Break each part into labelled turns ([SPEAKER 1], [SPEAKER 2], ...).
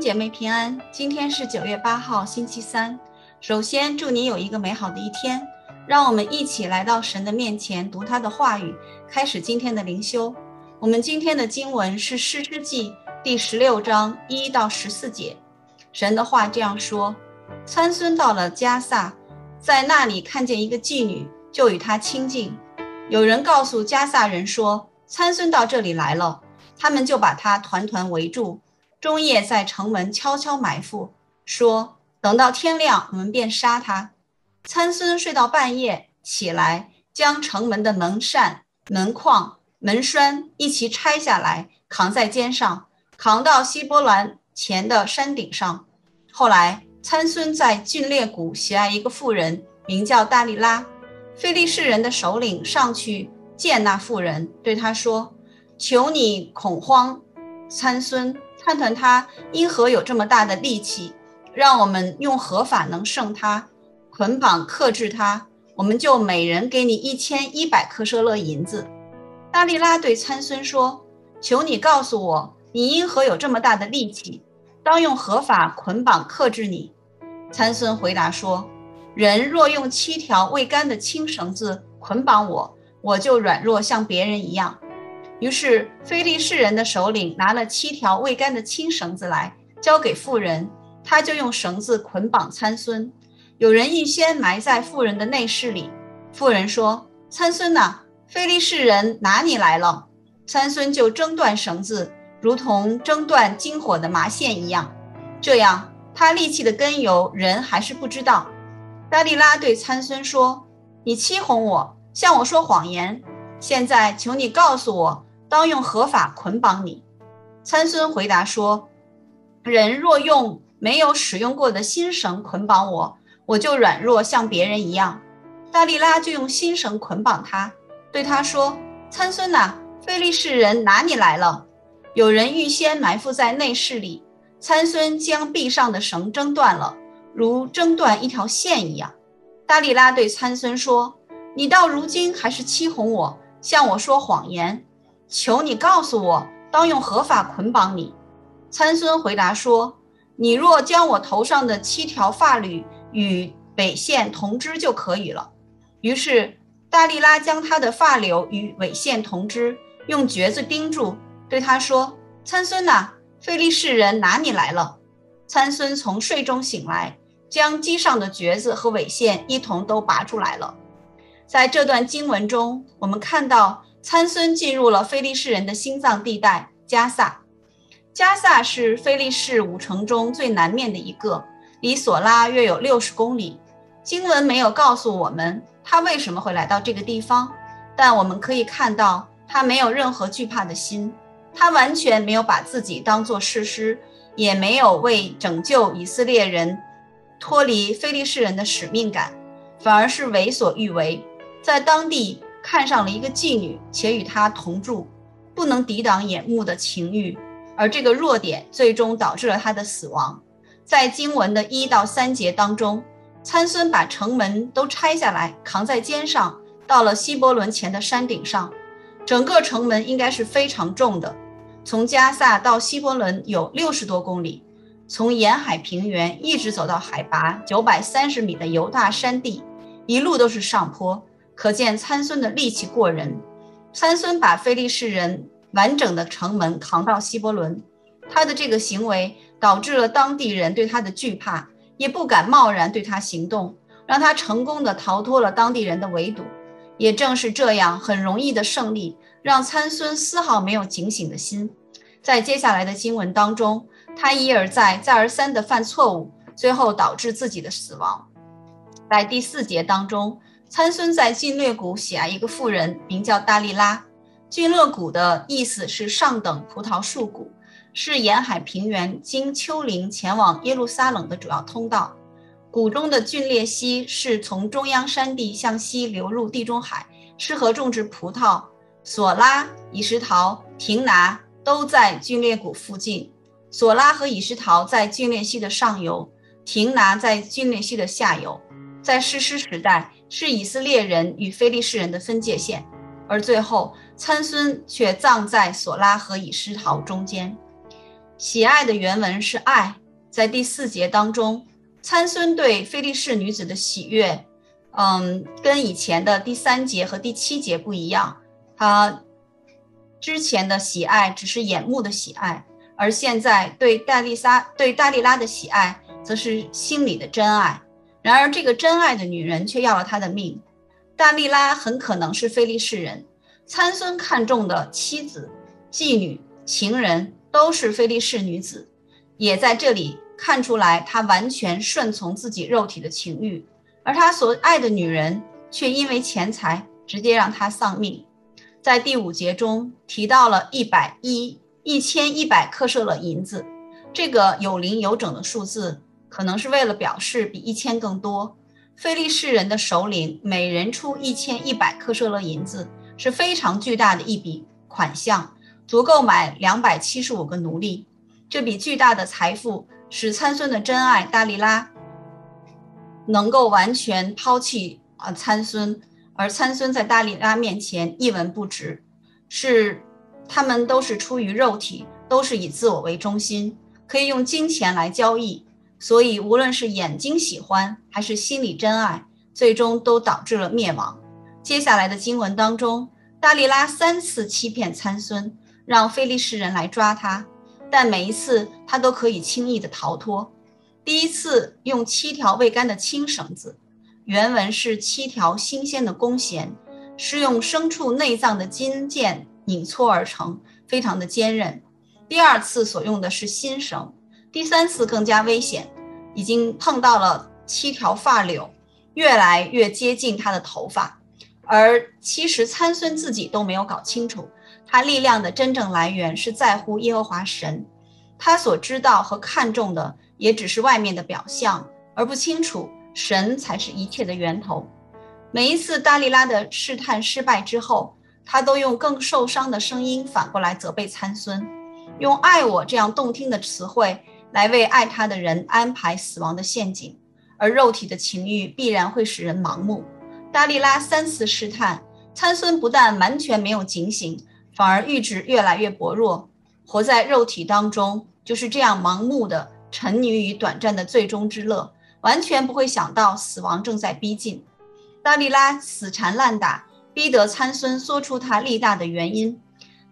[SPEAKER 1] 姐妹平安，今天是九月八号，星期三。首先祝你有一个美好的一天。让我们一起来到神的面前，读他的话语，开始今天的灵修。我们今天的经文是《诗诗记》第十六章一到十四节。神的话这样说：参孙到了迦萨，在那里看见一个妓女，就与她亲近。有人告诉迦萨人说，参孙到这里来了，他们就把他团团围住。中夜在城门悄悄埋伏，说等到天亮，我们便杀他。参孙睡到半夜，起来将城门的门扇、门框、门栓一齐拆下来，扛在肩上，扛到希伯兰前的山顶上。后来参孙在峻烈谷喜爱一个妇人，名叫大利拉。菲利士人的首领上去见那妇人，对他说：“求你恐慌，参孙。”看看他因何有这么大的力气，让我们用合法能胜他？捆绑克制他，我们就每人给你一千一百克舍勒银子。大利拉对参孙说：“求你告诉我，你因何有这么大的力气？当用合法捆绑克制你？”参孙回答说：“人若用七条未干的青绳子捆绑我，我就软弱像别人一样。”于是，非利士人的首领拿了七条未干的青绳子来，交给妇人，他就用绳子捆绑参孙。有人预先埋在妇人的内室里。妇人说：“参孙呐，非利士人拿你来了。”参孙就挣断绳子，如同挣断金火的麻线一样。这样，他力气的根由，人还是不知道。达利拉对参孙说：“你欺哄我，向我说谎言。现在，求你告诉我。”当用何法捆绑你？参孙回答说：“人若用没有使用过的新绳捆绑我，我就软弱像别人一样。”大利拉就用新绳捆绑他，对他说：“参孙呐，非利士人拿你来了。有人预先埋伏在内室里。”参孙将臂上的绳挣断了，如挣断一条线一样。大利拉对参孙说：“你到如今还是欺哄我，向我说谎言。”求你告诉我，当用何法捆绑你？参孙回答说：“你若将我头上的七条发缕与尾线同织就可以了。”于是大利拉将他的发綹与尾线同织，用橛子钉住，对他说：“参孙呐，费利士人拿你来了。”参孙从睡中醒来，将机上的橛子和尾线一同都拔出来了。在这段经文中，我们看到。参孙进入了非利士人的心脏地带迦萨。迦萨是非利士五城中最南面的一个，离索拉约有六十公里。经文没有告诉我们他为什么会来到这个地方，但我们可以看到他没有任何惧怕的心，他完全没有把自己当作士师，也没有为拯救以色列人脱离非利士人的使命感，反而是为所欲为，在当地。看上了一个妓女，且与她同住，不能抵挡眼目的情欲，而这个弱点最终导致了他的死亡。在经文的一到三节当中，参孙把城门都拆下来，扛在肩上，到了希伯仑前的山顶上。整个城门应该是非常重的，从加萨到希伯仑有六十多公里，从沿海平原一直走到海拔九百三十米的犹大山地，一路都是上坡。可见参孙的力气过人。参孙把非利士人完整的城门扛到希伯伦，他的这个行为导致了当地人对他的惧怕，也不敢贸然对他行动，让他成功的逃脱了当地人的围堵。也正是这样很容易的胜利，让参孙丝毫没有警醒的心。在接下来的经文当中，他一而再、再而三的犯错误，最后导致自己的死亡。在第四节当中。参孙在峻烈谷喜爱一个妇人，名叫大利拉。峻烈谷的意思是上等葡萄树谷，是沿海平原经丘陵前往耶路撒冷的主要通道。谷中的峻烈溪是从中央山地向西流入地中海，适合种植葡萄。索拉、以实陶、亭拿都在峻烈谷附近。索拉和以实陶在峻烈溪的上游，亭拿在峻烈溪的下游。在士师时代，是以色列人与非利士人的分界线，而最后参孙却葬在索拉和以实陶中间。喜爱的原文是爱，在第四节当中，参孙对非利士女子的喜悦，嗯，跟以前的第三节和第七节不一样。他之前的喜爱只是眼目的喜爱，而现在对戴丽莎对戴利拉的喜爱，则是心里的真爱。然而，这个真爱的女人却要了他的命。大利拉很可能是菲利士人，参孙看中的妻子、妓女、情人。都是菲利士女子，也在这里看出来，他完全顺从自己肉体的情欲，而他所爱的女人却因为钱财直接让他丧命。在第五节中提到了一百一一千一百克舍勒银子，这个有零有整的数字，可能是为了表示比一千更多。非利士人的首领每人出一千一百克舍勒银子，是非常巨大的一笔款项。足够买两百七十五个奴隶，这笔巨大的财富使参孙的真爱大利拉能够完全抛弃啊参孙，而参孙在大利拉面前一文不值，是他们都是出于肉体，都是以自我为中心，可以用金钱来交易，所以无论是眼睛喜欢还是心里真爱，最终都导致了灭亡。接下来的经文当中，大利拉三次欺骗参孙。让非利士人来抓他，但每一次他都可以轻易地逃脱。第一次用七条未干的青绳子，原文是七条新鲜的弓弦，是用牲畜内脏的筋腱拧搓而成，非常的坚韧。第二次所用的是新绳，第三次更加危险，已经碰到了七条发綹，越来越接近他的头发，而其实参孙自己都没有搞清楚。他力量的真正来源是在乎耶和华神，他所知道和看重的也只是外面的表象，而不清楚神才是一切的源头。每一次大利拉的试探失败之后，他都用更受伤的声音反过来责备参孙，用“爱我”这样动听的词汇来为爱他的人安排死亡的陷阱，而肉体的情欲必然会使人盲目。大利拉三次试探参孙，不但完全没有警醒。反而意志越来越薄弱，活在肉体当中，就是这样盲目的沉溺于短暂的最终之乐，完全不会想到死亡正在逼近。大利拉死缠烂打，逼得参孙说出他力大的原因。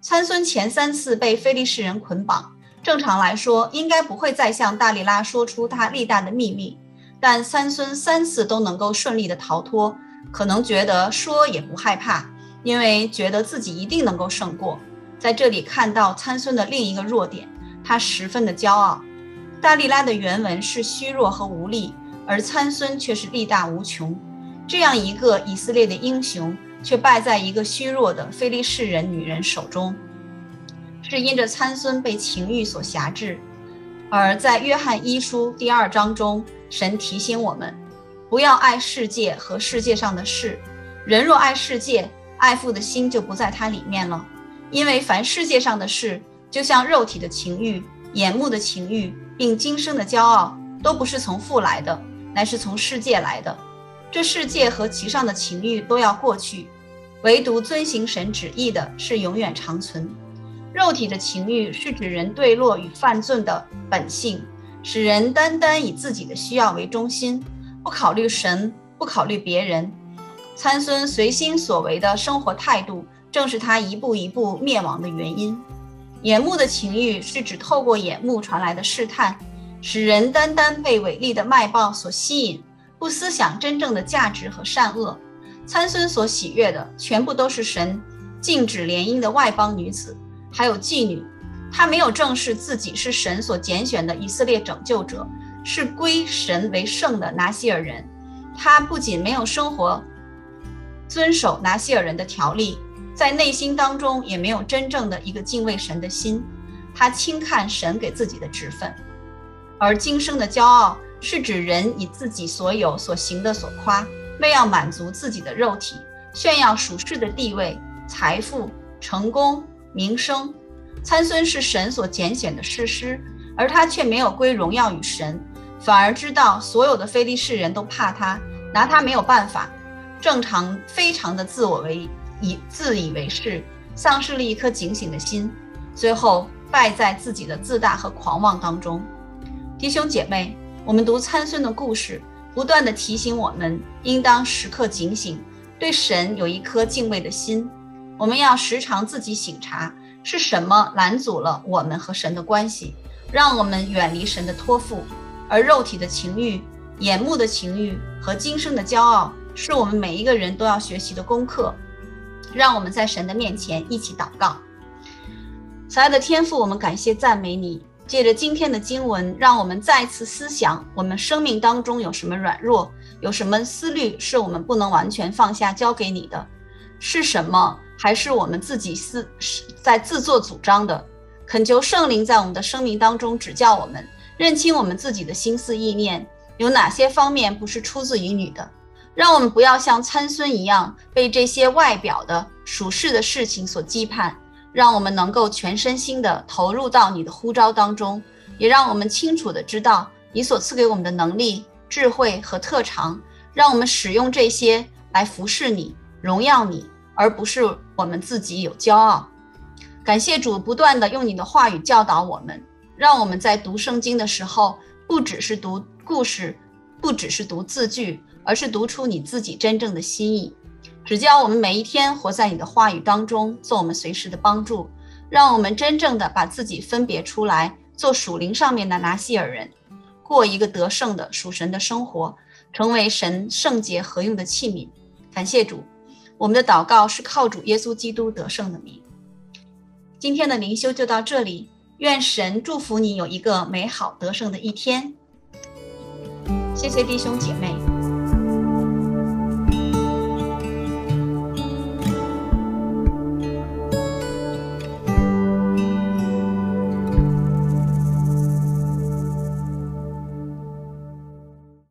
[SPEAKER 1] 参孙前三次被非利士人捆绑，正常来说应该不会再向大利拉说出他力大的秘密，但参孙三次都能够顺利的逃脱，可能觉得说也不害怕。因为觉得自己一定能够胜过，在这里看到参孙的另一个弱点，他十分的骄傲。大利拉的原文是虚弱和无力，而参孙却是力大无穷。这样一个以色列的英雄，却败在一个虚弱的非利士人女人手中，是因着参孙被情欲所辖制。而在约翰一书第二章中，神提醒我们，不要爱世界和世界上的事。人若爱世界，爱父的心就不在他里面了，因为凡世界上的事，就像肉体的情欲、眼目的情欲，并今生的骄傲，都不是从父来的，乃是从世界来的。这世界和其上的情欲都要过去，唯独遵行神旨意的是永远长存。肉体的情欲是指人堕落与犯罪的本性，使人单单以自己的需要为中心，不考虑神，不考虑别人。参孙随心所为的生活态度，正是他一步一步灭亡的原因。眼目的情欲是指透过眼目传来的试探，使人单单被伟丽的脉报所吸引，不思想真正的价值和善恶。参孙所喜悦的，全部都是神禁止联姻的外邦女子，还有妓女。他没有正视自己是神所拣选的以色列拯救者，是归神为圣的拿西尔人。他不仅没有生活。遵守拿西尔人的条例，在内心当中也没有真正的一个敬畏神的心，他轻看神给自己的职分，而今生的骄傲是指人以自己所有所行的所夸，为要满足自己的肉体，炫耀属世的地位、财富、成功、名声。参孙是神所拣选的士师，而他却没有归荣耀与神，反而知道所有的非利士人都怕他，拿他没有办法。正常非常的自我为以自以为是，丧失了一颗警醒的心，最后败在自己的自大和狂妄当中。弟兄姐妹，我们读参孙的故事，不断地提醒我们，应当时刻警醒，对神有一颗敬畏的心。我们要时常自己省察，是什么拦阻了我们和神的关系，让我们远离神的托付。而肉体的情欲、眼目的情欲和今生的骄傲，是我们每一个人都要学习的功课。让我们在神的面前一起祷告。慈爱的天父，我们感谢赞美你。借着今天的经文，让我们再次思想我们生命当中有什么软弱，有什么思虑是我们不能完全放下交给你的，是什么还是我们自己是是在自作主张的？恳求圣灵在我们的生命当中指教我们，认清我们自己的心思意念，有哪些方面不是出自于你的，让我们不要像参孙一样被这些外表的属世的事情所羁绊。让我们能够全身心的投入到你的呼召当中，也让我们清楚的知道你所赐给我们的能力、智慧和特长，让我们使用这些来服侍你、荣耀你，而不是我们自己有骄傲。感谢主不断地用你的话语教导我们，让我们在读圣经的时候，不只是读故事，不只是读字句，而是读出你自己真正的心意。只教我们每一天活在你的话语当中，做我们随时的帮助，让我们真正的把自己分别出来，做属灵上面的拿细耳人，过一个得胜的属神的生活，成为神圣洁合用的器皿。感谢主，我们的祷告是靠主耶稣基督得胜的名。今天的灵修就到这里，愿神祝福你有一个美好得胜的一天。谢谢弟兄姐妹。